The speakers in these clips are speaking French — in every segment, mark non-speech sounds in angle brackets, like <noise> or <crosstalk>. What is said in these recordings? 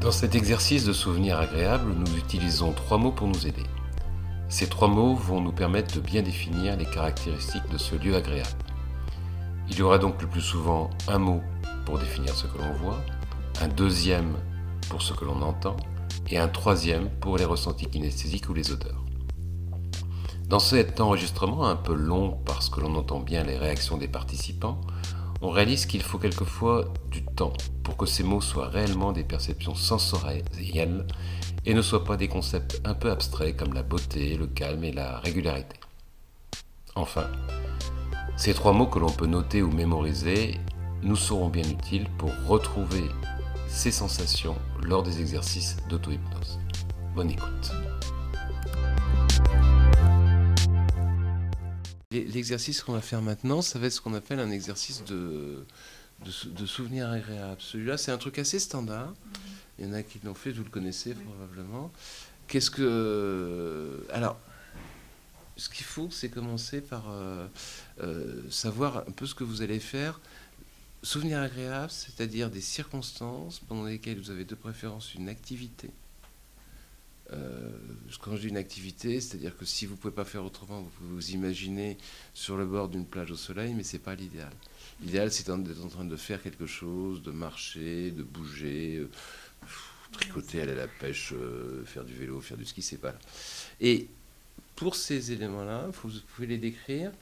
Dans cet exercice de souvenir agréable, nous utilisons trois mots pour nous aider. Ces trois mots vont nous permettre de bien définir les caractéristiques de ce lieu agréable. Il y aura donc le plus souvent un mot pour définir ce que l'on voit, un deuxième pour ce que l'on entend et un troisième pour les ressentis kinesthésiques ou les odeurs. Dans cet enregistrement un peu long parce que l'on entend bien les réactions des participants, on réalise qu'il faut quelquefois du temps pour que ces mots soient réellement des perceptions sensorielles et ne soient pas des concepts un peu abstraits comme la beauté, le calme et la régularité. Enfin, ces trois mots que l'on peut noter ou mémoriser nous seront bien utiles pour retrouver ces sensations lors des exercices d'auto-hypnose. Bonne écoute. L'exercice qu'on va faire maintenant, ça va être ce qu'on appelle un exercice de, de, souvenir agréable. Celui-là, c'est un truc assez standard. Il y en a qui l'ont fait, vous le connaissez probablement. Qu'est-ce que. Alors, ce qu'il faut, c'est commencer par euh, euh, savoir un peu ce que vous allez faire. Souvenir agréable, c'est-à-dire des circonstances pendant lesquelles vous avez de préférence une activité euh, quand je dis une activité, c'est-à-dire que si vous ne pouvez pas faire autrement, vous pouvez vous imaginer sur le bord d'une plage au soleil, mais ce n'est pas l'idéal. L'idéal, c'est d'être en train de faire quelque chose, de marcher, de bouger, euh, tricoter, aller à la pêche, euh, faire du vélo, faire du ski, c'est pas là. Et pour ces éléments-là, vous pouvez les décrire,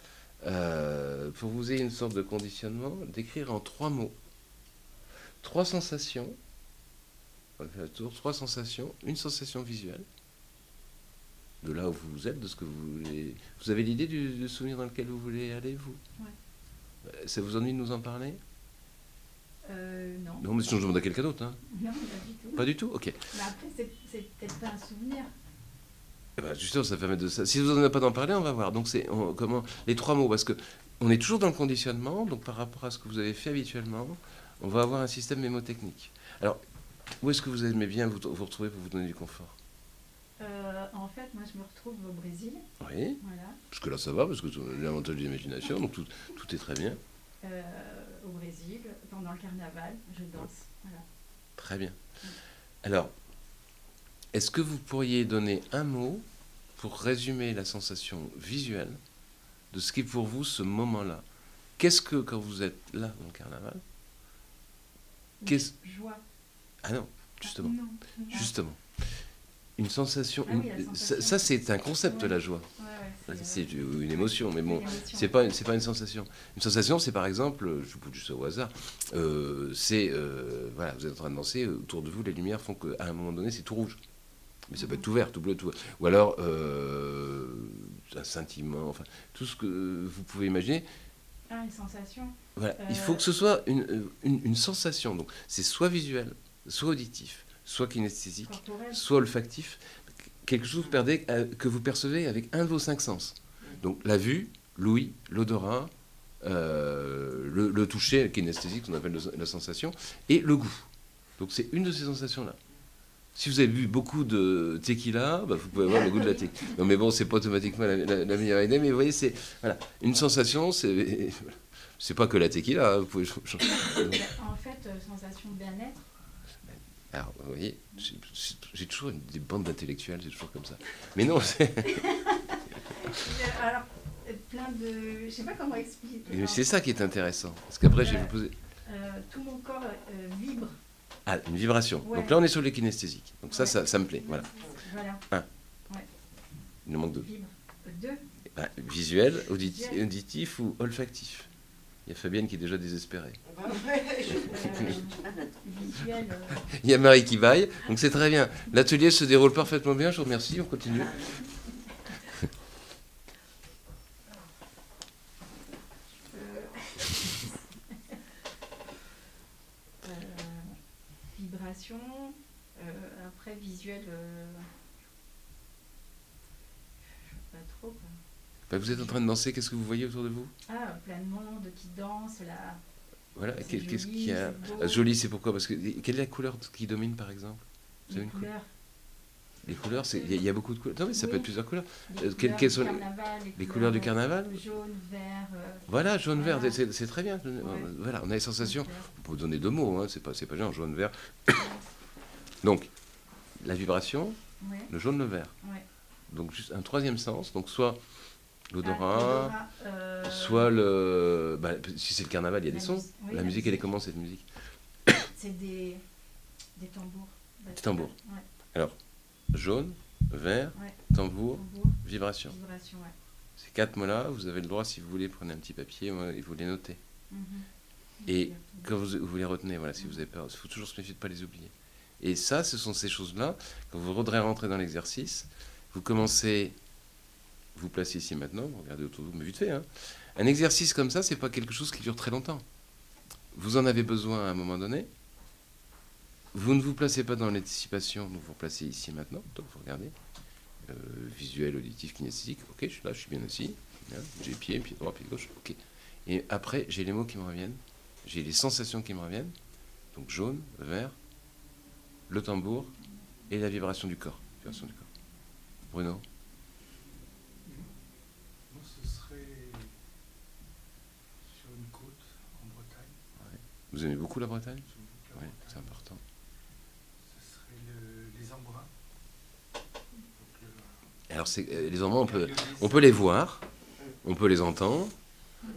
pour vous ayez une sorte de conditionnement, décrire en trois mots, trois sensations trois sensations, une sensation visuelle, de là où vous êtes, de ce que vous voulez. Vous avez l'idée du, souvenir dans lequel vous voulez aller, vous? Ouais. Ça vous ennuie de nous en parler? Euh, non. Non, mais sinon je demande à quelqu'un d'autre. Hein. Non, pas du tout. Pas du tout Ok. Mais après, c'est peut-être pas un souvenir. Eh ben, justement, ça permet de ça. Si vous n'en avez pas d'en parler, on va voir. Donc, c'est comment les trois mots, parce que on est toujours dans le conditionnement. Donc, par rapport à ce que vous avez fait habituellement, on va avoir un système mémotechnique. Alors, où est-ce que vous aimez bien vous, vous retrouver pour vous donner du confort euh, En fait, moi, je me retrouve au Brésil. Oui. Voilà. Parce que là, ça va, parce que j'ai l'avantage de l'imagination, donc tout, tout, est très bien. Euh, au Brésil, pendant le carnaval, je danse. Voilà. Très bien. Alors, est-ce que vous pourriez donner un mot pour résumer la sensation visuelle de ce qui est pour vous ce moment-là? Qu'est-ce que, quand vous êtes là dans le carnaval, qu'est-ce... Joie. Ah non, justement. Justement. Une sensation. Ah ça, c'est un concept, de la joie. c'est une émotion, mais bon, c'est pas, pas une sensation. Une sensation, c'est par exemple, je vous dis ça au hasard, euh, c'est, euh, voilà, vous êtes en train de danser, autour de vous, les lumières font qu'à un moment donné, c'est tout rouge. Mais ça peut être tout vert, tout bleu, tout. Ou alors, euh, un sentiment, enfin, tout ce que vous pouvez imaginer. Ah, une sensation. Voilà, il faut que ce soit une, une, une sensation. Donc, c'est soit visuel, soit auditif, soit kinesthésique, soit olfactif, quelque chose euh, que vous percevez avec un de vos cinq sens. Donc la vue, l'ouïe, l'odorat, euh, le, toucher, kinesthésique, qu'on appelle la sensation, et le goût. Donc c'est une de ces sensations-là. Si vous avez bu beaucoup de tequila, bah, vous pouvez avoir le goût de la tequila. Non mais bon, c'est pas automatiquement la, meilleure idée, mais vous voyez, c'est voilà, une sensation, c'est c'est pas que la tequila. Hein, vous pouvez... en fait, euh, sensation de bien-être, alors, vous voyez, j'ai toujours des bandes d'intellectuels, c'est toujours comme ça. Mais non, c'est. <laughs> <laughs> Alors, plein de. Je sais pas comment expliquer. C'est ça qui est intéressant. Parce qu'après, je vais vous poser. Euh, tout mon corps euh, vibre. Ah, une vibration. Donc là, on est sur les kinesthésiques. Donc ça, ça, ça, me plaît. Voilà. Voilà. Un. Il nous manque deux. Vibre. Deux. Ah, visuel, auditif, auditif ou olfactif. Il y a Fabienne qui est déjà désespérée. <laughs> Il y a Marie qui vaille, donc c'est très bien. L'atelier se déroule parfaitement bien, je vous remercie, on continue. Euh, vibration, euh, après visuel, euh, pas trop quoi. Bah, vous êtes en train de danser, qu'est-ce que vous voyez autour de vous? Ah, plein de monde qui danse, là. Voilà, qu'est-ce qu'il y a Joli, c'est pourquoi? Parce que quelle est la couleur qui domine, par exemple? Les une couleurs. Les couleurs, il y, a beaucoup de couleurs. Non, mais ça peut être plusieurs couleurs. Les, couleurs, quelles, sont les, couleurs, du carnaval? Jaune, vert. Euh, voilà, jaune, vert, c'est très bien. Voilà, on a les sensations. On peut donner deux mots, hein, c'est pas, pas genre jaune, vert. <coughs> Donc, la vibration, Ouais, le jaune, le vert. ouais. Donc, juste un troisième sens. Donc, soit Ah, l'odorat, euh, soit le. bah, si c'est le carnaval, il y a la des sons. oui, la musique, elle est comment cette musique <coughs> C'est des, des tambours. Des tambours. Ouais, Jaune, vert, ouais. tambour, Tambour, vibration. vibration, ouais. Ces quatre mots-là, vous avez le droit, si vous voulez, prenez un petit papier et vous les notez. Mhm. Et Quand vous, vous les retenez, voilà, si vous avez peur, il faut toujours se méfier de ne pas les oublier. Et ça, ce sont ces choses-là, quand vous voudrez rentrer dans l'exercice, vous commencez, vous placez ici maintenant, regardez autour de vous, mais vite fait. hein. Un exercice comme ça, c'est pas quelque chose qui dure très longtemps. Vous en avez besoin à un moment donné. Vous ne vous placez pas dans l'anticipation, vous vous placez ici maintenant, donc vous regardez. Euh, visuel, auditif, kinesthésique, ok, je suis là, je suis bien assis. Bien. J'ai pied, pied droit, pied gauche, ok. Et après, j'ai les mots qui me reviennent, j'ai les sensations qui me reviennent, donc jaune, vert, le tambour et la. Vibration du corps. Bruno Moi, ce serait sur une côte en Bretagne. Vous aimez beaucoup la Bretagne? Oui, c'est important. Ce serait le- les embruns. Le- Alors, c'est- euh, les endroits, on peut, on peut les voir, on peut les entendre,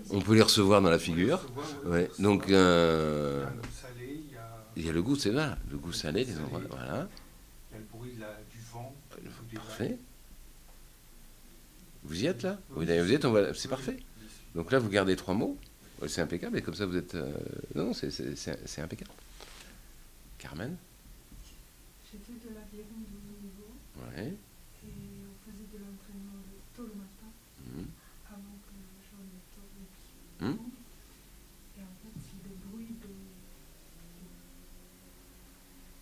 on peut les recevoir dans la figure. Ouais, donc, euh, Il y a le goût, c'est là, le goût salé, les endroits, voilà. il y a le bruit du vent, des Parfait. Vous y êtes là? Oui. Vous y êtes, on va- c'est parfait. Donc là, vous gardez trois mots. C'est impeccable, et comme ça, vous êtes... euh, Non, c'est- impeccable. Carmen fait de l'aviron de haut niveau Ouais. et on faisait de l'entraînement le- tôt le matin Mhm. avant que je remette au Hmm. Et en fait, c'est le bruit de,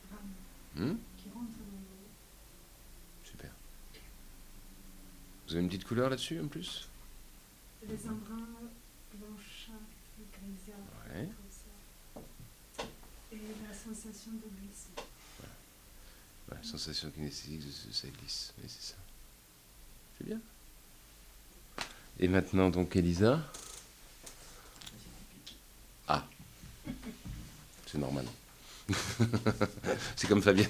de rames Hmm qui rentrent dans l'eau. Super. Vous avez une petite couleur là-dessus en plus? Les embruns blanchâtres et grisâtres, Ouais. comme ça. Et la sensation de glisser. Sensation kinesthésique, ça- ça glisse. Oui, c'est ça. C'est bien. Et maintenant, donc, Elisa Ah. C'est normal. <laughs> c'est comme Fabien.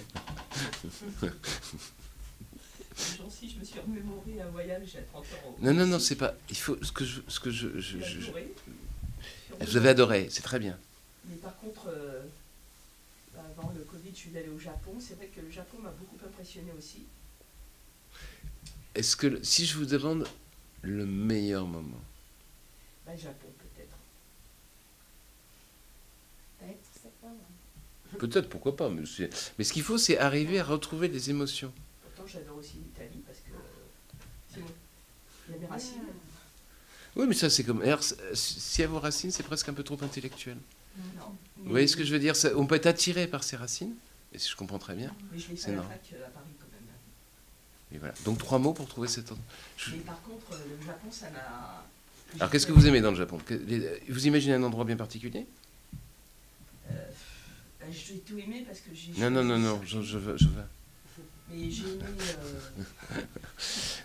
Si je me suis remémoré un voyage à 30 ans. au Non, non, non, c'est pas. Il faut. Ce que je. Ce que je, je- J'ai je- je- adoré. vous avez adoré, c'est très bien. Mais par contre, euh, suis allée au Japon. C'est vrai que le Japon m'a beaucoup impressionné aussi. Est-ce que. Si je vous demande le meilleur moment, Bah, le Japon, peut-être. Peut-être, c'est pas vrai. <laughs> peut-être, pourquoi pas, mais, ce qu'il faut, c'est arriver à retrouver des émotions. Pourtant, j'adore aussi l'Italie parce que. Il y a mes racines. Oui, mais ça, c'est comme. alors, si à vos racines, c'est presque un peu trop intellectuel. Non. Vous voyez ce que je veux dire? Ça- On peut être attiré par ses racines, et si je comprends très bien. Mais je C'est la fac euh, à Paris quand même. Et voilà. Donc trois mots pour trouver cet. Je- Mais par contre, euh, le Japon, ça m'a. Alors qu'est-ce que vous aimez dans le Japon? Les- Vous imaginez un endroit bien particulier? Euh, bah, J'ai tout aimé parce que j'ai. Non, non, non, non, je, je veux. Je veux. Mais j'ai aimé. euh, <laughs>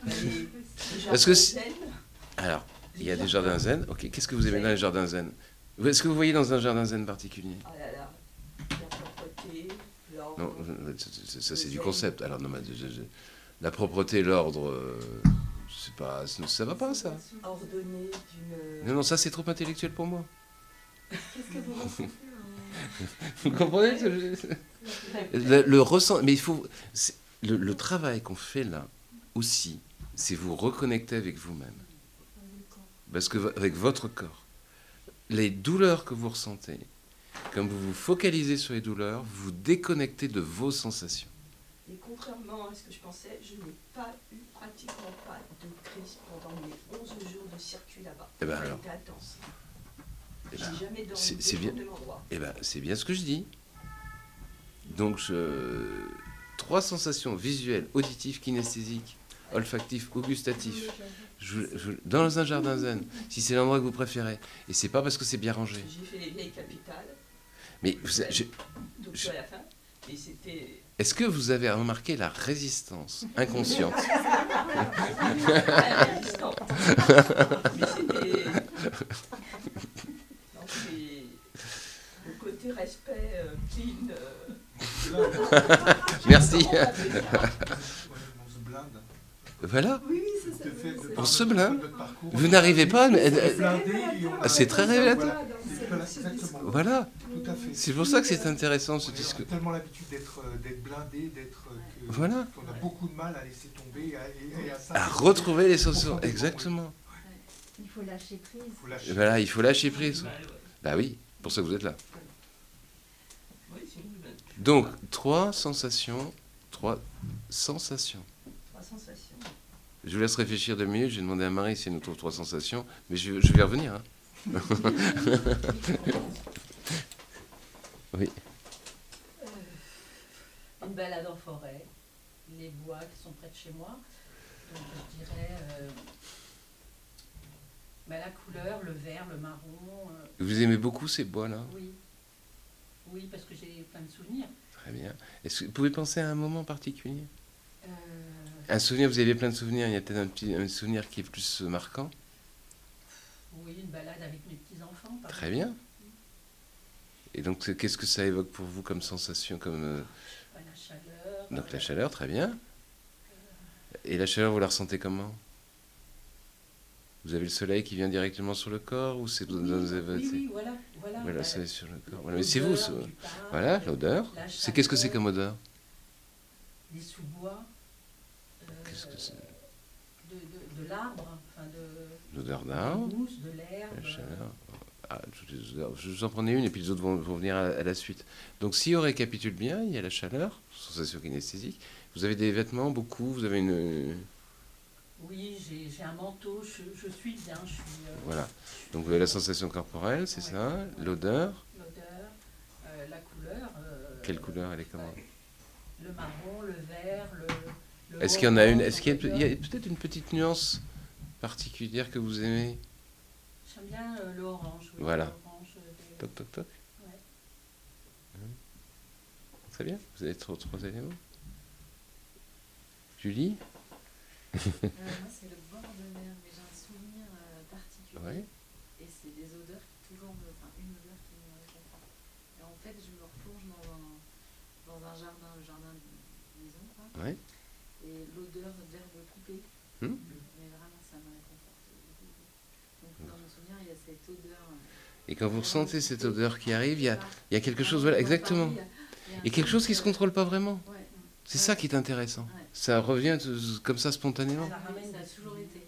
bah, les, les Parce que si-. Alors, il y a des jardins zen. Ok, qu'est-ce que vous aimez dans les jardins zen? Est-ce que vous voyez dans un jardin zen particulier? Ah là là. Non, ça, c'est du concept. Alors non, mais je- je- la propreté, l'ordre, euh, c'est pas, ça va pas ça. ordonné d'une. Non, non, ça c'est trop intellectuel pour moi. Qu'est-ce que vous ressentez en... Vous comprenez ce que je- le, le ressent, mais il faut le, le travail qu'on fait là aussi, c'est vous reconnecter avec vous-même, parce que avec votre corps, les douleurs que vous ressentez, comme vous vous focalisez sur les douleurs, vous vous déconnectez de vos sensations. Et contrairement à ce que je pensais, je n'ai pas eu pratiquement pas de crise pendant mes 11 jours de circuit là-bas. Eh ben alors. intense. Eh J'ai ben, jamais dormi c'est- bien. endroit. Eh ben, c'est bien ce que je dis. Donc, je... trois sensations visuelles, auditives, kinesthésiques, olfactives gustatives. Je- je- dans un jardin zen, si c'est l'endroit que vous préférez. Et c'est pas parce que c'est bien rangé. J'ai fait les vieilles capitales, Mais vous- je- donc Je- à la fin, et c'était. est-ce que vous avez remarqué la résistance inconsciente <laughs> c'est- Le côté respect, euh, clean. euh, Merci. <laughs> Voilà. Oui, oui, c'est ça. Oui, c'est- On se blinde. Vous n'arrivez pas à... on à- est à- blindé et on Ah, c'est très révélateur. C'est-. Voilà. Tout à fait. C'est pour ça que c'est intéressant ce disque. on a tellement l'habitude d'être euh, blindé, d'être euh, que- Voilà. qu'on a beaucoup de mal à laisser tomber et à, et à À s'investir retrouver les sensations. Exactement. Il faut lâcher prise. Il faut lâcher. Voilà, il faut lâcher prise. Bah. Bah oui, pour ça que vous êtes là. Donc, trois sensations. Trois sensations. trois sensations. Je vous laisse réfléchir deux minutes. J'ai demandé à Marie si elle nous trouve trois sensations. Mais je, je vais revenir. hein. <laughs> <laughs> Oui. Euh, une balade en forêt, les bois qui sont près de chez moi. Donc je dirais euh, bah, la couleur, le vert, le marron. euh, Vous aimez beaucoup ces bois-là? Oui. Oui, parce que j'ai plein de souvenirs. Très bien. Est-ce que vous pouvez penser à un moment particulier? Un souvenir, vous avez plein de souvenirs. Il y a peut-être un petit un souvenir qui est plus marquant? oui, une balade avec mes petits-enfants. Très bien. Et donc, qu'est-ce que ça évoque pour vous comme sensation comme, euh, Bah, la chaleur. Donc, euh, la chaleur, très bien. Et la chaleur, vous la ressentez comment? Vous avez le soleil qui vient directement sur le corps ou c'est Oui, voilà. Voilà, Voilà, bah, sur le corps. Voilà, mais c'est vous. ça. Voilà, euh, l'odeur. C'est qu'est-ce que c'est comme odeur? Des sous-bois. euh, Qu'est-ce que c'est? de, de, de l'arbre, enfin de, L'odeur de d'arbre, de l'herbe. la chaleur. Ah. Je vous en prenais une et puis les autres vont, vont venir à, à la suite. Donc, si on récapitule bien, il y a la chaleur, sensation kinesthésique. Vous avez des vêtements, beaucoup. Vous avez une. Oui, j'ai un manteau, je, je suis bien, je suis. euh, Voilà. Donc, vous avez la sensation corporelle, c'est Ouais, ça. ouais. L'odeur. L'odeur, euh, la couleur. euh, Quelle couleur elle est comment Le marron, le vert, le. le Est-ce qu'il y en a une Est-ce qu'il a, y a peut-être une petite nuance particulière que vous aimez? J'aime bien euh, le orange. oui, Voilà. euh, des- Toc toc toc. Ouais. Très bien. Vous avez trois, trois éléments. Julie Euh, <laughs> moi, c'est le bord de mer, mais j'ai un souvenir euh, particulier. Ouais. Et c'est des odeurs qui toujours me. Enfin, une odeur qui me. Et en fait, je me replonge dans un, dans un jardin, le jardin de maison, quoi. Ouais. Et l'odeur d'herbe coupée. Hmm. Mais vraiment, ça me réconforte beaucoup. Donc, dans mon souvenir, il y a cette odeur. Et quand vous ressentez cette odeur qui arrive, il y a, il y a quelque chose, voilà, exactement. Et quelque chose qui truc, se contrôle pas vraiment. C'est ça qui est intéressant. Ça revient comme ça spontanément. Ça ramène ça a toujours été.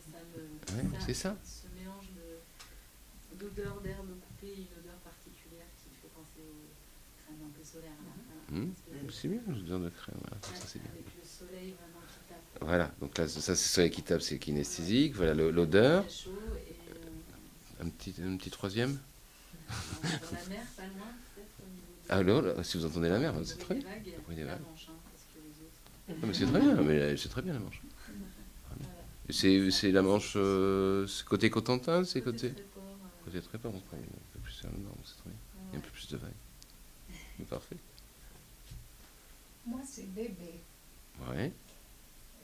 C'est ça. Ce mélange de- d'odeur d'herbe coupée et une odeur particulière qui fait penser aux crèmes un peu solaires. Parce que- C'est bien, l'odeur de crème. Ça c'est bien. Avec le soleil vraiment qui tape. Voilà, donc là, ça c'est soleil qui tape, c'est kinesthésique. Voilà l'odeur. Très chaud et euh, Un petit, un petit troisième. dans la mer, pas loin Ah là, là, si vous entendez la mer, c'est très bien. vagues, bruit des la vagues. Manche, hein, parce que les autres. Ah, mais c'est très bien, mais euh, c'est très bien la Manche. <laughs> C'est c'est la Manche euh, c'est côté Cotentin, c'est côté côté très bon, un peu plus vers le nord, c'est très bien. Il y a un peu plus de vagues. <laughs> C'est parfait. Moi, c'est bébé. Ouais,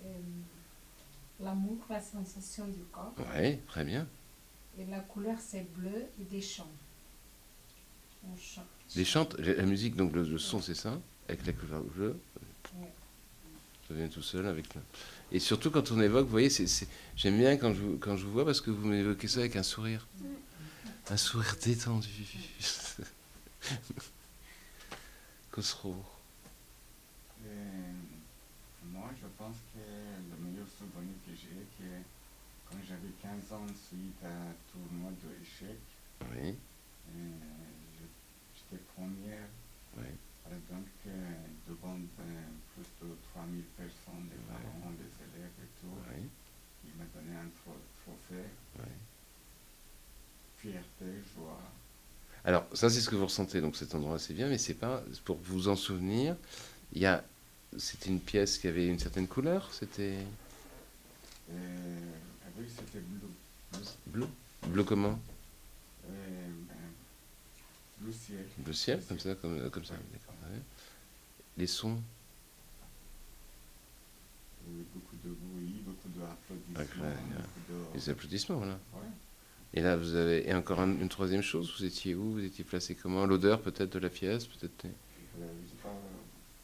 Euh, L'amour, la sensation du corps. ouais, très bien. Et la couleur, c'est bleu et des chants. On chante. Les chantes, la la musique, donc le, le son, c'est ça, avec la couleur bleue. Ouais. Ça vient tout seul avec le... Et surtout quand on évoque, vous voyez, c'est, j'aime bien quand je, vous- quand je vous vois parce que vous m'évoquez ça avec un sourire. Un sourire détendu. <laughs> Khosrow. Euh, moi, je pense que le meilleur souvenir que j'ai, que quand j'avais 15 ans suite à un tournoi d'échecs, Oui, euh, je- j'étais première, oui. exemple, euh, devant euh, plus de 3000 personnes, des Ouais. parents, des élèves et tout. oui, Il m'a donné un tro- trophée, oui. fierté, joie. Alors, ça, c'est ce que vous ressentez, donc cet endroit, c'est bien, mais c'est pas. Pour vous en souvenir, il y a. C'était une pièce qui avait une certaine couleur C'était. Euh, oui, c'était bleu. Bleu Bleu? Comment? Euh, ben, bleu ciel. Bleu ciel, comme ça, comme, comme ça. ouais. Les sons? Euh, beaucoup de bruit, beaucoup d'applaudissements. Beaucoup de- Les applaudissements, voilà. Ouais. Et là, vous avez. Et encore un- une troisième chose, vous étiez où? Vous étiez placé comment? L'odeur peut-être de la pièce peut-être n'ai pas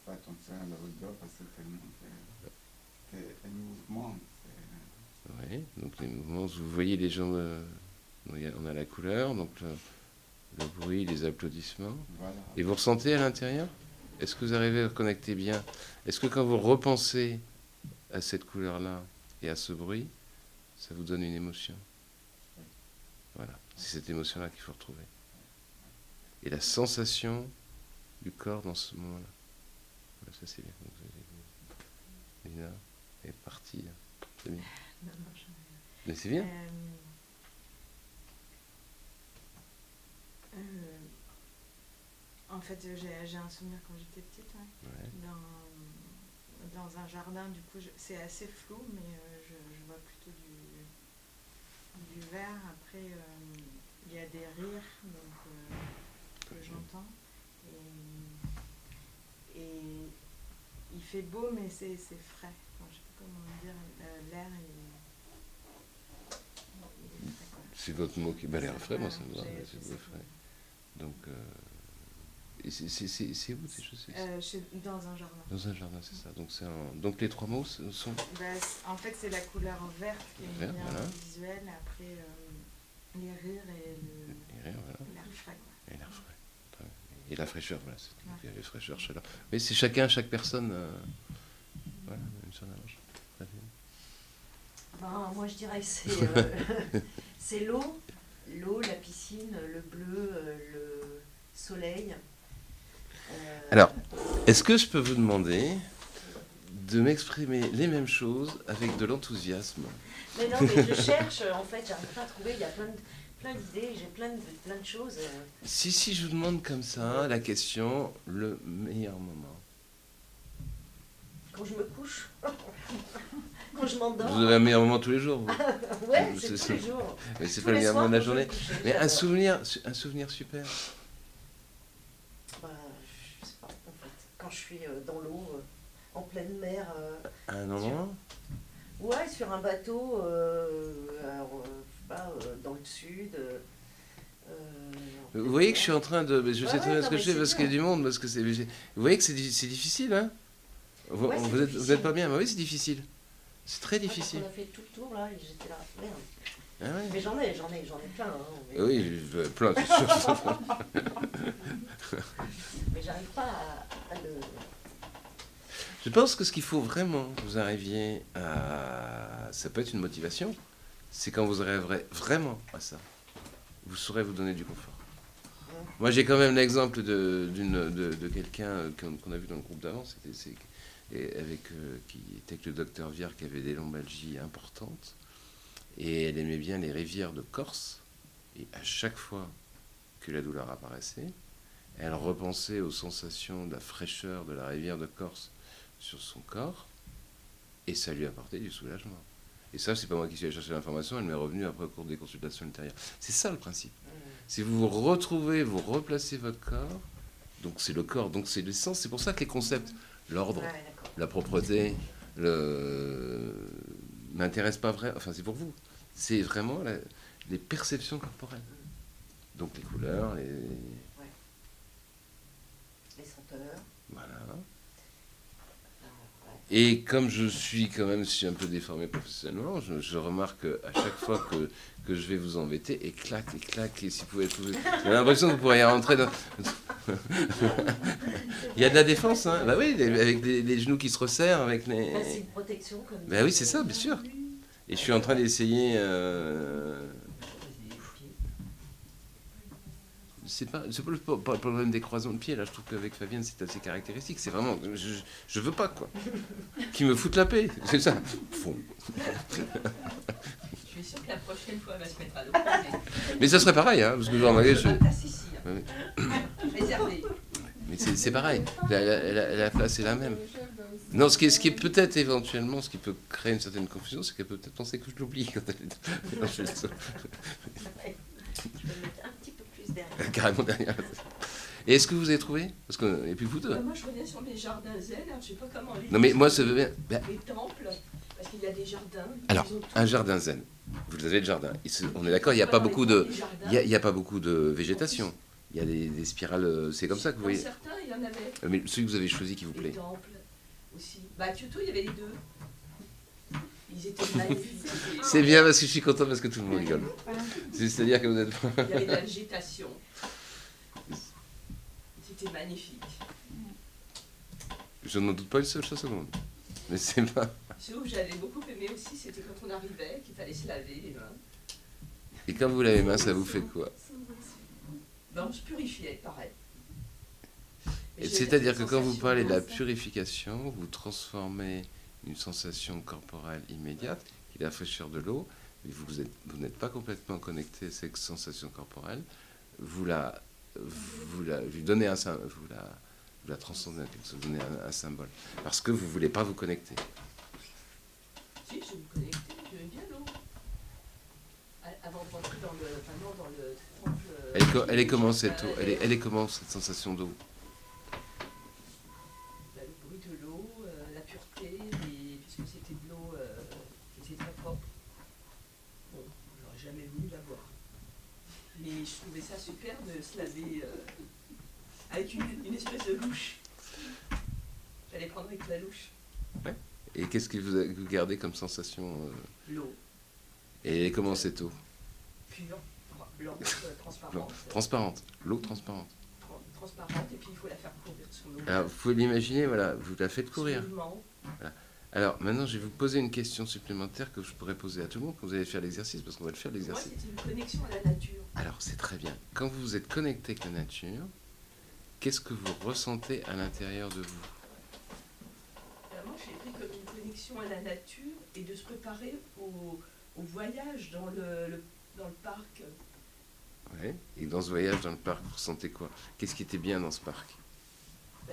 fait attention à hauteur parce que tellement que, que le donc les mouvements, vous voyez les gens. euh, on a la couleur, donc le, le bruit, les applaudissements. voilà. Et vous ressentez à l'intérieur? Est-ce que vous arrivez à connecter bien? Est-ce que quand vous repensez à cette couleur-là et à ce bruit, ça vous donne une émotion? Voilà, c'est cette émotion-là qu'il faut retrouver. Et la sensation du corps dans ce moment-là. Voilà, ça c'est bien. Donc, Lina est partie. C'est bien. Non, non, je- Mais c'est bien. Euh, euh, en fait, j'ai un souvenir quand j'étais petite, ouais, Ouais. dans, dans un jardin. Du coup, je- c'est assez flou, mais euh, je, je vois plutôt du, du vert. Après, il y a des rires donc, que j'entends. Et, et il fait beau, mais c'est frais. Enfin, je sais pas comment dire. L'air est, il est frais, quoi. C'est votre mot qui. Bah, l'air frais, moi ça me va. C'est frais. Donc. euh, et c'est- où je sais- Euh, chez- dans un jardin. Dans un jardin, c'est ça. Donc, c'est un- Donc les trois mots sont. Bah, en fait, c'est la couleur verte qui est Vert, bien voilà. visuelle. Après, euh, les rires et le- voilà. l'air frais. Quoi. Et l'air frais. Et la fraîcheur, voilà. c'est- Ouais. il y a les fraîcheurs, chaleur. Mais c'est chacun, chaque personne. euh, voilà, une seule image. Très bien. Ben, moi, je dirais que c'est <laughs> euh, c'est l'eau, l'eau, la piscine, le bleu, euh, le soleil. Euh, Alors, est-ce que je peux vous demander de m'exprimer les mêmes choses avec de l'enthousiasme? Mais non, mais je cherche, en fait, j'arrive pas à trouver, il y a plein de- plein d'idées, j'ai plein de, plein de choses. euh. Si, si je vous demande comme ça la question, le meilleur moment. Quand je me couche, <laughs> quand je m'endors. Vous avez un meilleur moment tous les jours, vous. <laughs> Ouais, C'est tous les jours. Mais c'est pas le meilleur moment de la journée. Mais un souvenir, un souvenir super. Bah, je sais pas, en fait. Quand je suis euh, dans l'eau, euh, en pleine mer, euh, Un moment? Ouais, sur un bateau, euh, alors, je sais pas, dans le sud. euh, Vous voyez que je suis en train de. Je Ouais, sais très bien ce que je fais parce qu'il y a du monde. Parce que c'est. Vous voyez que c'est di- c'est difficile, hein? Vous, Ouais, c'est vous êtes, vous difficile. êtes pas bien, mais oui, c'est difficile. C'est très parce difficile. qu'on a fait tout le tour là et j'étais là, merde. Ah ouais. Mais j'en ai, j'en ai, j'en ai plein. Hein, mais Oui, plein, c'est sûr. <laughs> mais j'arrive pas à, à le. Je pense que ce qu'il faut vraiment que vous arriviez à. Ça peut être une motivation. C'est quand vous arriverez vraiment à ça. Vous saurez vous donner du confort. Moi, j'ai quand même l'exemple de, de, de quelqu'un qu'on, a vu dans le groupe d'avant, c'était, et avec, euh, qui était avec le docteur Viard, qui avait des lombalgies importantes. Et elle aimait bien les rivières de Corse. Et à chaque fois que la douleur apparaissait, elle repensait aux sensations de la fraîcheur de la rivière de Corse sur son corps, et ça lui apportait du soulagement. Et ça, c'est pas moi qui suis allé chercher l'information, elle m'est revenue après au cours des consultations ultérieures. C'est ça le principe. Si vous vous retrouvez, vous replacez votre corps, donc c'est le corps, donc c'est l'essence, c'est pour ça que les concepts, l'ordre. La propreté, le m'intéressent pas vraiment, enfin c'est pour vous, c'est vraiment la- les perceptions corporelles. Donc les couleurs, les... Les senteurs. Voilà. Et comme je suis quand même, je suis un peu déformé professionnellement, je, je remarque que à chaque fois que, que je vais vous embêter, et clac, et clac, et si vous pouvez trouver... J'ai l'impression que vous pourriez rentrer dans... <laughs> Il y a de la défense, hein Bah oui, avec les, les genoux qui se resserrent, avec les... Bah, c'est une protection comme Bah oui, c'est ça, bien sûr. Et je suis en train d'essayer... euh, C'est pas, c'est pas, le, pas le problème des croisons de pied, là, je trouve qu'avec Fabienne, c'est assez caractéristique. C'est vraiment... Je, je veux pas, quoi. Qui me foutent la paix, c'est ça. Fond. Je suis sûre que la prochaine fois, elle va se mettre à l'opposé. Mais ça serait pareil, hein, parce que genre, je- Ah. Réservé. Mais c'est c'est pareil, la, la- la- la place est la même. Non, ce qui est, ce qui est peut-être éventuellement, ce qui peut créer une certaine confusion, c'est qu'elle peut peut-être penser que je l'oublie quand elle est dans- derrière. <laughs> carrément derrière. Et est-ce que vous avez trouvé? Parce que, Et puis vous deux. Euh, moi, je reviens sur les jardins zen. Alors, je sais pas comment les. Non, mais moi, ça veut bien. ben, Les temples, parce qu'il y a des jardins. Alors, un jardin zen. Vous avez le jardin. Se- On est d'accord, il n'y a pas beaucoup de. Les. Il y a- pas beaucoup de végétation. Il y a des, des spirales. euh, C'est comme ça que vous voyez. certains, il y en avait. Euh, Mais celui que vous avez choisi qui vous Les plaît. temples aussi. Bah, à Kyoto, il y avait les deux. Ils étaient magnifiques. C'est bien parce que je suis content parce que tout le monde rigole. C'est-à-dire que vous êtes. Il y avait de la végétation. C'était magnifique. Je n'en doute pas une seule seconde. Mais c'est pas. Ce où j'avais beaucoup aimé aussi, c'était quand on arrivait, qu'il fallait se laver les mains. Et quand vous lavez les mains, ça vous fait quoi? Ben, on se purifiait, pareil. C'est-à-dire que quand vous parlez de la purification, vous transformez une sensation corporelle immédiate, qui est la fraîcheur de l'eau, mais vous êtes- vous n'êtes pas complètement connecté à cette sensation corporelle, vous la, vous la, vous donnez un, sym- vous la, vous la transcendez vous donnez un, un symbole, parce que vous ne voulez pas vous connecter. Si, je me connectais, j'aimais bien l'eau. Avant de rentrer dans le, enfin non, dans le temple. euh, Elle elle est comment cette eau? Euh, elle est, elle est comment cette sensation d'eau bah, le bruit de l'eau, euh, la pureté, et, puisque c'était de l'eau euh, qui était très propre. Bon, j'aurais jamais voulu la boire. Mais je trouvais ça super de se laver euh, avec une, une espèce de louche. J'allais prendre avec la louche Et qu'est-ce que vous, gardez comme sensation euh, l'eau Et comment cette eau? Pure, <laughs> euh, transparente. Transparente, l'eau transparente. Tran- transparente, et puis il faut la faire courir sur l'eau. Alors, vous pouvez l'imaginer, voilà, vous la faites courir. Alors, maintenant, je vais vous poser une question supplémentaire que je pourrais poser à tout le monde quand vous allez faire l'exercice, parce qu'on va le faire l'exercice. c'était une connexion à la nature. Alors, c'est très bien. Quand vous êtes connecté avec la nature, qu'est-ce que vous ressentez à l'intérieur de vous? Euh, moi, j'ai pris comme une connexion à la nature et de se préparer au, au voyage dans le, le- dans le parc. Ouais. Et dans ce voyage dans le parc, vous ressentez quoi? Qu'est-ce qui était bien dans ce parc?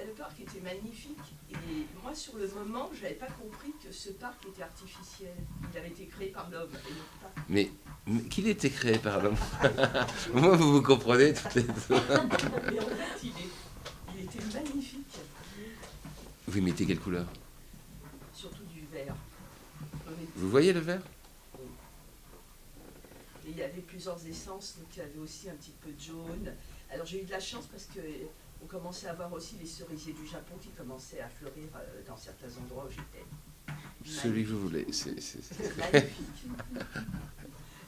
Le parc était magnifique et moi, sur le moment, je n'avais pas compris que ce parc était artificiel. Il avait été créé par l'homme et non pas. Mais, mais qu'il était créé par l'homme <laughs> Moi, vous vous comprenez peut-être <laughs> Mais en fait, il, est- il était magnifique, Vous mettez quelle couleur? Surtout du vert. Était- Vous voyez le vert? Et il y avait plusieurs essences, donc il y avait aussi un petit peu de jaune. Alors j'ai eu de la chance parce que on commençait à voir aussi les cerisiers du Japon qui commençaient à fleurir euh, dans certains endroits où j'étais. Celui que vous voulez. c'est- Magnifique.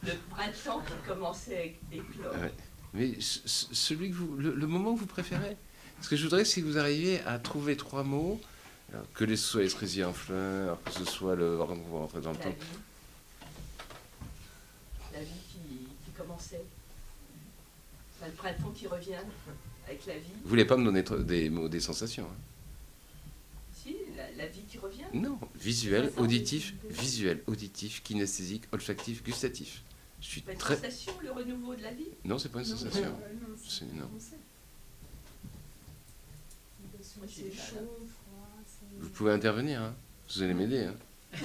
Le printemps qui commençait à éclore. Ouais. Mais ce- ce- celui que vous, le, le moment que vous préférez? Ce que je voudrais, c'est que vous arriviez à trouver trois mots, alors, que ce soit les cerisiers en fleurs, que ce soit le. Rentrer dans le La temps. vie. La vie qui, qui commençait. Le printemps qui revient avec la vie. Vous voulez pas me donner des mots, des sensations hein? Si, la, la vie qui revient. Non. Visuel, auditif, visuel, auditif, kinesthésique, olfactif, gustatif. Je suis Pas une très. sensation, le renouveau de la vie. Non, c'est pas une sensation. C'est non. C'est chaud, froid, c'est... Vous pouvez intervenir. Hein. Vous allez m'aider. Hein. <laughs>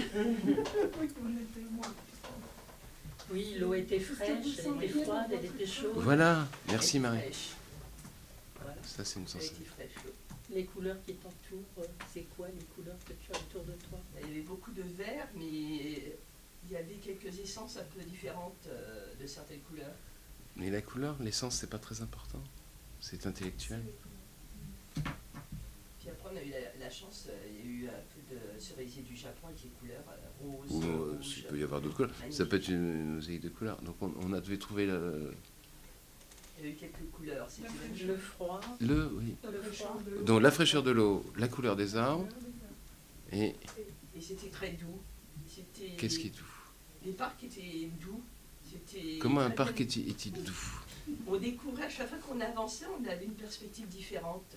Oui, l'eau était fraîche, elle était froide, elle était chaude. Voilà. Merci Marie. Voilà, Ça, c'est une sensation. Les couleurs qui t'entourent, euh, c'est quoi les couleurs que tu as autour de toi? Il y avait beaucoup de vert, mais il y avait quelques essences un peu différentes euh, de certaines couleurs. Mais la couleur, l'essence, c'est pas très important. C'est intellectuel. Puis après, on a eu la, la chance, euh, il y a eu de cerisier du Japon avec les couleurs euh, roses, Ou euh, rouges. il peut y avoir d'autres couleurs. Ça peut être une, une mosaïque de couleurs. Donc on, on a devait trouver le, Il y a eu quelques couleurs. tout. Le froid, le oui. le froid. Donc la fraîcheur de l'eau, la couleur des arbres et Et c'était très doux. Qu'est-ce qui est doux? Les parcs étaient doux. Comment un parc est-il est-il doux On découvrait, à chaque fois qu'on avançait, on avait une perspective différente.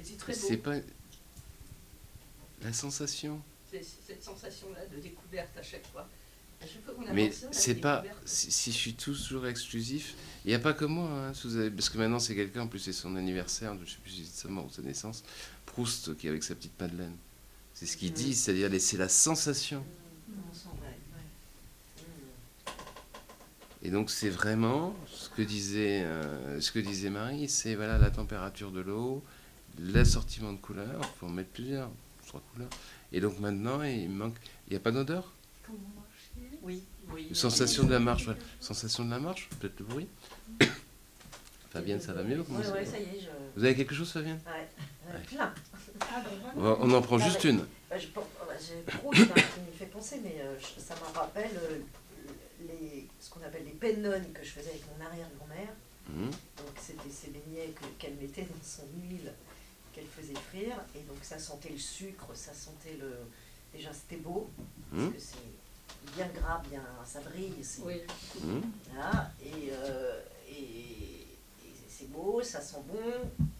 C'était très beau. C'est pas la sensation. Cette sensation-là de découverte à chaque fois. Mais c'est pas si, si je suis toujours exclusif. Il n'y a pas que moi, hein, si vous avez- parce que maintenant c'est quelqu'un, en plus c'est son anniversaire, je sais plus si c'est sa mort ou sa naissance, Proust qui est avec sa petite Madeleine. C'est ce qu'il dit, c'est-à-dire c'est la sensation. Ouais, ouais. Et donc c'est vraiment ce que disait, euh, ce que disait Marie, c'est voilà la température de l'eau, l'assortiment de couleurs, il faut en mettre plusieurs, trois couleurs. Et donc maintenant, il manque, il n'y a pas d'odeur? Oui. Oui. Sensation de la marche, voilà. Sensation de la marche, peut-être le bruit? <coughs> Fabienne, ça va mieux comment Ouais, ça y est, je... Vous avez quelque chose, Fabienne? Ouais, euh, Ouais. plein. Ah, ben on, voilà. va- on en prend Ah, juste ouais. une. Bah, je pense- ouais, J'ai trop qui me fait penser, mais euh, ça me rappelle euh, les, ce qu'on appelle les pennones que je faisais avec mon arrière-grand-mère. Mhm. Donc c'était ces beignets que- qu'elle mettait dans son huile qu'elle faisait frire. Et donc ça sentait le sucre, ça sentait le... Déjà c'était beau, parce que c'est bien gras, bien... ça brille. c'est- Oui. Voilà, et, euh, et, et c'est beau, ça sent bon,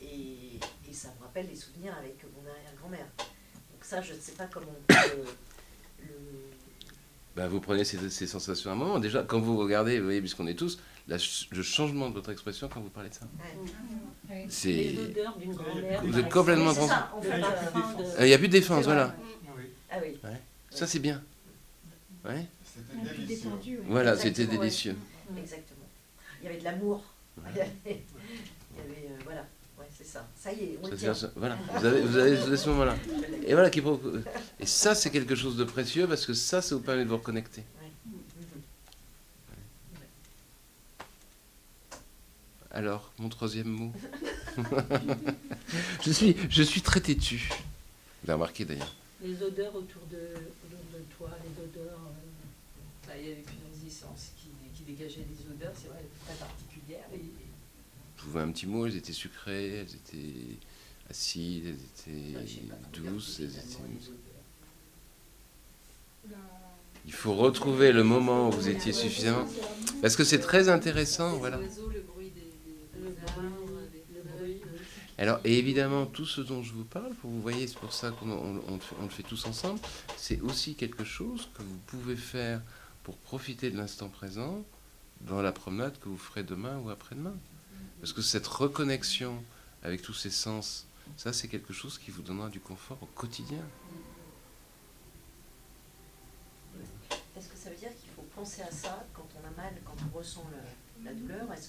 et, et ça me rappelle les souvenirs avec mon arrière-grand-mère. Donc ça, je ne sais pas comment on peut le... le- Ben, vous prenez ces, ces sensations à un moment. Déjà, quand vous regardez, vous voyez, puisqu'on est tous, la ch- le changement de votre expression quand vous parlez de ça. ouais. C'est. D'une grand-mère. Vous êtes complètement trans- de- Il n'y a plus de défense, voilà. Oui. Ah oui, Ça, c'est bien. Ouais. C'était Un peu délicieux. Voilà, c'était ouais. délicieux. exactement. Il y avait de l'amour. Ouais. Il y avait, il y avait, euh, voilà, ouais, c'est ça. Ça y est, on Ça, le c'est tient. ça. Voilà, vous avez, vous avez vous avez ce moment-là. Et voilà qui Et ça, c'est quelque chose de précieux parce que ça, ça vous permet de vous reconnecter. Alors, mon troisième mot. <laughs> je, suis, je suis très têtu. Vous l'avez remarqué d'ailleurs. Les odeurs autour de, autour de toi, les odeurs. euh, Bah, il y avait plusieurs essences qui, qui dégageaient des odeurs, c'est vrai, très particulières. Et, Je trouvais un petit mot, elles étaient sucrées, elles étaient acides, elles étaient douces. Elles étaient... Il faut retrouver le moment où vous étiez suffisamment. Parce que c'est très intéressant, voilà. Les oiseaux, le bruit des, des, Le des arbres, bruit, des le feuilles. bruit. oui. Alors, et évidemment, tout ce dont je vous parle, vous voyez, c'est pour ça qu'on on- on le fait- tous ensemble, c'est aussi quelque chose que vous pouvez faire pour profiter de l'instant présent dans la promenade que vous ferez demain ou après-demain. Parce que cette reconnexion avec tous ces sens, ça, c'est quelque chose qui vous donnera du confort au quotidien. Est-ce que ça veut dire qu'il faut penser à ça quand on a mal, quand on ressent la douleur? Est-ce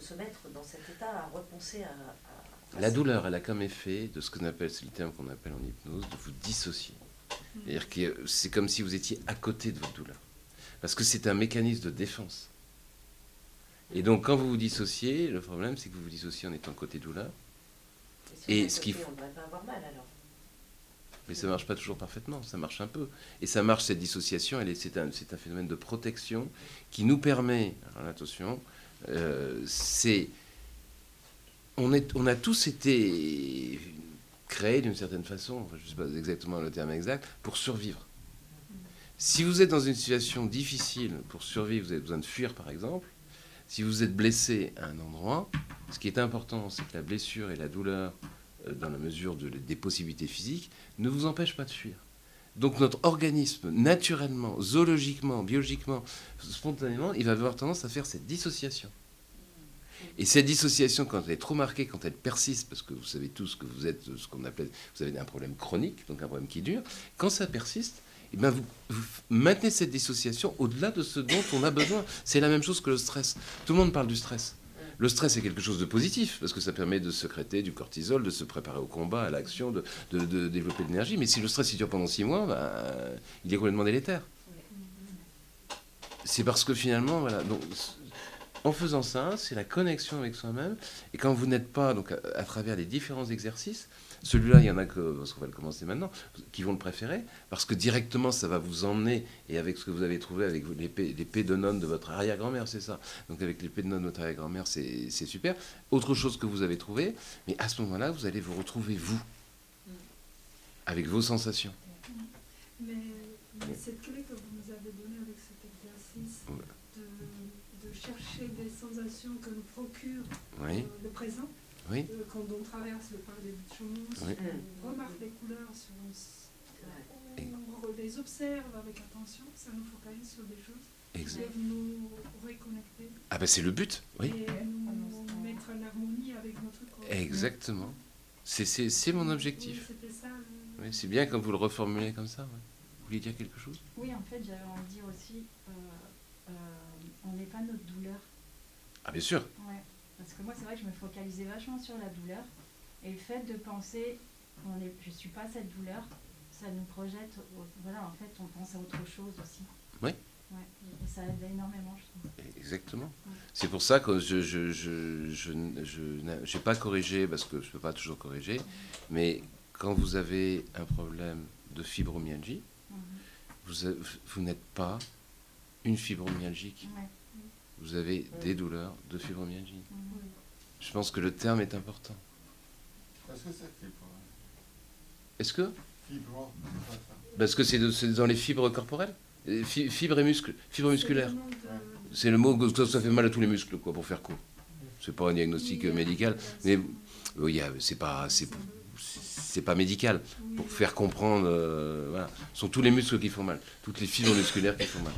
faut, se mettre dans cet état à repenser à... à- à La douleur, elle a comme effet de ce qu'on appelle, c'est le terme qu'on appelle en hypnose, de vous dissocier. C'est-à-dire que c'est comme si vous étiez à côté de votre douleur. Parce que c'est un mécanisme de défense. Et donc, quand vous vous dissociez, le problème, c'est que vous vous dissociez en étant côté douleur. et ce qu'il côté, faut- On ne devrait pas avoir mal alors. Mais ça marche pas toujours parfaitement, ça marche un peu. Et ça marche, cette dissociation, c'est un, un phénomène de protection qui nous permet, alors attention, euh, c'est... On, a tous été créés d'une certaine façon, je ne sais pas exactement le terme exact, pour survivre. Si vous êtes dans une situation difficile pour survivre, vous avez besoin de fuir par exemple, si vous êtes blessé à un endroit, ce qui est important, c'est que la blessure et la douleur, euh, dans la mesure de- des possibilités physiques, ne vous empêchent pas de fuir. Donc notre organisme, naturellement, zoologiquement, biologiquement, spontanément, il va avoir tendance à faire cette dissociation. Et cette dissociation, quand elle est trop marquée, quand elle persiste, parce que vous savez tous que vous êtes ce qu'on appelle, vous avez un problème chronique, donc un problème qui dure, quand ça persiste, eh ben vous, vous maintenez cette dissociation au-delà de ce dont on a besoin. C'est la même chose que le stress. Tout le monde parle du stress. Le stress est quelque chose de positif, parce que ça permet de sécréter du cortisol, de se préparer au combat, à l'action, de, développer de l'énergie. Mais si le stress il dure pendant six mois, ben, il est complètement délétère. C'est parce que finalement, voilà, en faisant ça, c'est la connexion avec soi-même. Et quand vous n'êtes pas, donc à travers les différents exercices, celui-là, il y en a que, parce qu'on va le commencer maintenant, qui vont le préférer, parce que directement, ça va vous emmener, et avec ce que vous avez trouvé avec l'épée de nonne de votre arrière-grand-mère, c'est ça. Donc avec l'épée de nonne de votre arrière-grand-mère, c'est c'est super. Autre chose que vous avez trouvé, mais à ce moment-là, vous allez vous retrouver vous, avec vos sensations. Mais, mais cette clé que vous nous avez donnée avec cet exercice Ouais. de, de chercher des sensations que nous procure Oui, euh, le présent, oui, euh, quand on traverse le parc des Buttes-Chaumont, Oui. on remarque les couleurs, Et- on, on les observe avec attention, ça nous focalise sur des choses qui exact. peuvent nous reconnecter Ah ben c'est le but, oui. et nous mettre en harmonie avec notre corps. Exactement. C'est- C'est c'est mon Oui, objectif. C'était ça. le- Oui, c'est bien quand vous le reformulez comme ça. ouais. Vous vouliez dire quelque chose? Oui, en fait, j'avais envie de dire aussi, euh, euh, on n'est pas notre douleur. Ah, bien sûr. Ouais. Parce que moi, c'est vrai que je me focalisais vachement sur la douleur. Et le fait de penser, on est, je ne suis pas cette douleur, ça nous projette. au- voilà, en fait, on pense à autre chose aussi. Oui. Ouais. Et ça aide énormément, je trouve. Exactement. C'est pour ça que je je, je, je, je n'ai pas corrigé, parce que je ne peux pas toujours corriger, mais quand vous avez un problème de fibromyalgie, Mhm. vous, vous n'êtes pas une fibromyalgique. Vous avez des douleurs de fibromyalgie. Je pense que le terme est important. Est-ce que c'est fibro Est-ce que? Parce que c'est dans les fibres corporelles? Les fi- Fibres et muscles. Fibres musculaires. C'est le mot que ça, fait mal à tous les muscles, quoi, pour faire court. C'est pas un diagnostic médical, mais oui, c'est pas, c'est, c'est pas médical. Pour faire comprendre, euh, voilà, ce sont tous les muscles qui font mal, toutes les fibres musculaires qui font mal.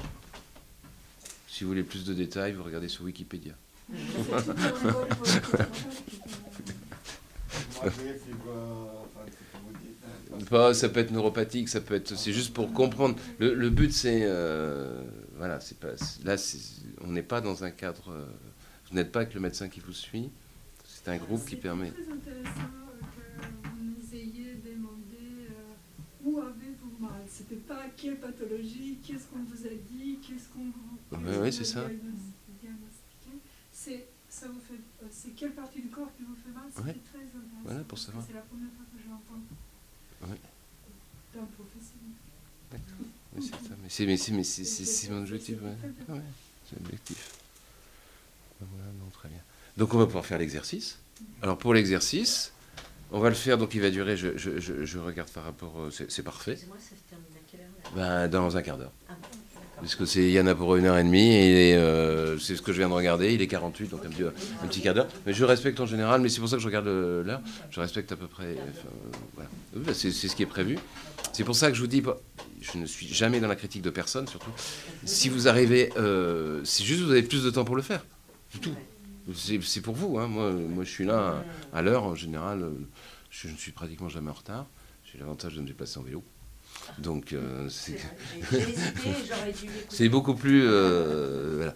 Si vous voulez plus de détails, vous regardez sur Wikipédia. <laughs> Pas, ça peut être neuropathique, ça peut être. C'est juste pour comprendre. Le, le but, c'est, euh, voilà, c'est pas. Là, on n'est pas dans un cadre. euh, vous n'êtes pas avec le médecin qui vous suit. C'est un groupe qui permet. très intéressant que vous nous ayez demandé euh, où avez-vous C'était pas quelle pathologie, qu'est-ce qu'on vous a dit, qu'est-ce qu'on vous ouais, qu'on c'est a ça. diagnostiqué. C'est ça vous fait, euh, c'est quelle partie du corps qui vous fait mal? C'était Ouais. très intéressant. Voilà, pour savoir. C'est la première fois que je l'entends Ouais. d'un professionnel. <laughs> Mais c'est ça, mais c'est, mais c'est, mais c'est, c'est- c'est mon objectif. Ouais. Ouais, c'est l'objectif. Ben Voilà, non, très bien. Donc on va pouvoir faire l'exercice. Alors pour l'exercice, on va le faire, donc il va durer, je, je, je, je regarde par rapport, euh, c'est, c'est parfait. Excusez-moi, ça se termine à quelle heure là? Ben, dans un quart d'heure. Ah. Parce que c'est, il y en a pour une heure et demie, et euh, c'est ce que je viens de regarder, il est 48, donc un petit, un petit quart d'heure. Mais je respecte en général, mais c'est pour ça que je regarde euh, l'heure, je respecte à peu près, enfin, voilà. Ben, c'est, ce qui est prévu. C'est pour ça que je vous dis, bah, je ne suis jamais dans la critique de personne, surtout. Si vous arrivez, euh, c'est juste que vous avez plus de temps pour le faire, c'est tout. C'est, pour vous, hein. moi, moi je suis là à, à l'heure, en général, euh, je ne suis pratiquement jamais en retard. J'ai l'avantage de me déplacer en vélo. Donc, euh, c'est... J'ai hésité, j'aurais dû l'écouter. C'est beaucoup plus. euh, voilà.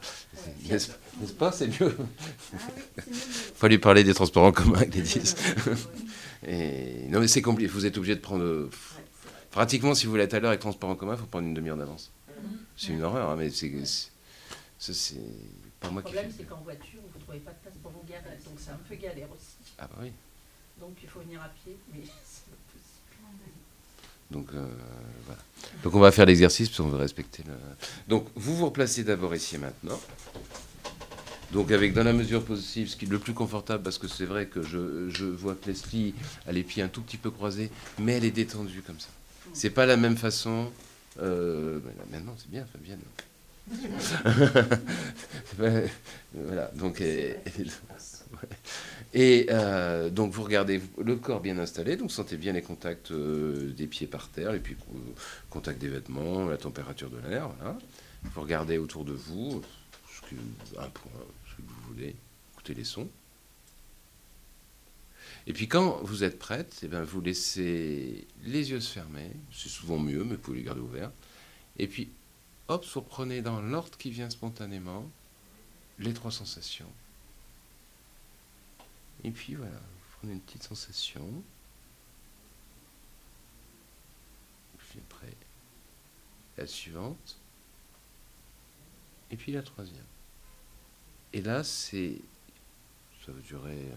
N'est-ce pas? C'est mieux. Ah <laughs> faut lui parler des transports en commun avec les 10. <laughs> Et, non, mais c'est compliqué. Vous êtes obligé de prendre. euh, Pratiquement, si vous voulez être à l'heure avec transport en commun, il faut prendre une demi-heure d'avance. C'est une horreur, hein, mais c'est. c'est- Ça, c'est pas moi Le problème, c'est qu'en voiture, pas de place pour vous garer, donc c'est un peu galère aussi. Ah, bah oui. Donc il faut venir à pied, mais <laughs> c'est pas possible. Donc, euh, voilà. Donc, on va faire l'exercice, puis on va respecter le. Donc, vous vous replacez d'abord ici et maintenant. Donc, avec dans la mesure possible, ce qui est le plus confortable, parce que c'est vrai que je, je vois que Leslie a les pieds un tout petit peu croisés, mais elle est détendue comme ça. C'est pas la même façon. Euh, maintenant, c'est bien, Fabienne. <laughs> Voilà, donc. Et euh, donc vous regardez le corps bien installé, donc sentez bien les contacts euh, des pieds par terre, et puis euh, contact des vêtements, la température de l'air, voilà. Vous regardez autour de vous, ce que- un point, ce que vous voulez, écoutez les sons. Et puis quand vous êtes prête, eh ben, vous laissez les yeux se fermer, c'est souvent mieux, mais vous pouvez les garder ouverts. Et puis, hop, vous reprenez dans l'ordre qui vient spontanément les trois sensations. Et puis voilà, vous prenez une petite sensation. Puis après, la suivante. Et puis la troisième. Et là, c'est. Ça va durer. euh,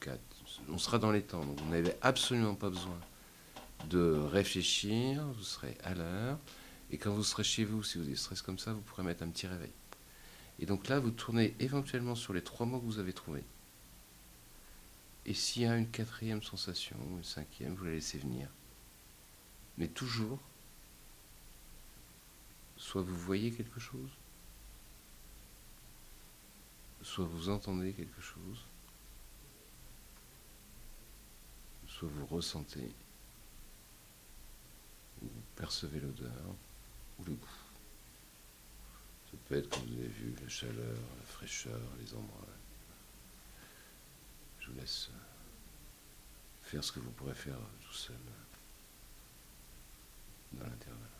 quatre- on sera dans les temps, donc vous n'avez absolument pas besoin de réfléchir, vous serez à l'heure. Et quand vous serez chez vous, si vous avez stress comme ça, vous pourrez mettre un petit réveil. Et donc là, vous tournez éventuellement sur les trois mots que vous avez trouvés. Et s'il y a une quatrième sensation, une cinquième, vous la laissez venir. Mais toujours, soit vous voyez quelque chose, soit vous entendez quelque chose, soit vous ressentez, ou vous percevez l'odeur, le goût. Ça peut être, comme vous avez vu, la chaleur, la fraîcheur, les embruns. Je vous laisse faire ce que vous pourrez faire tout seul dans l'intervalle.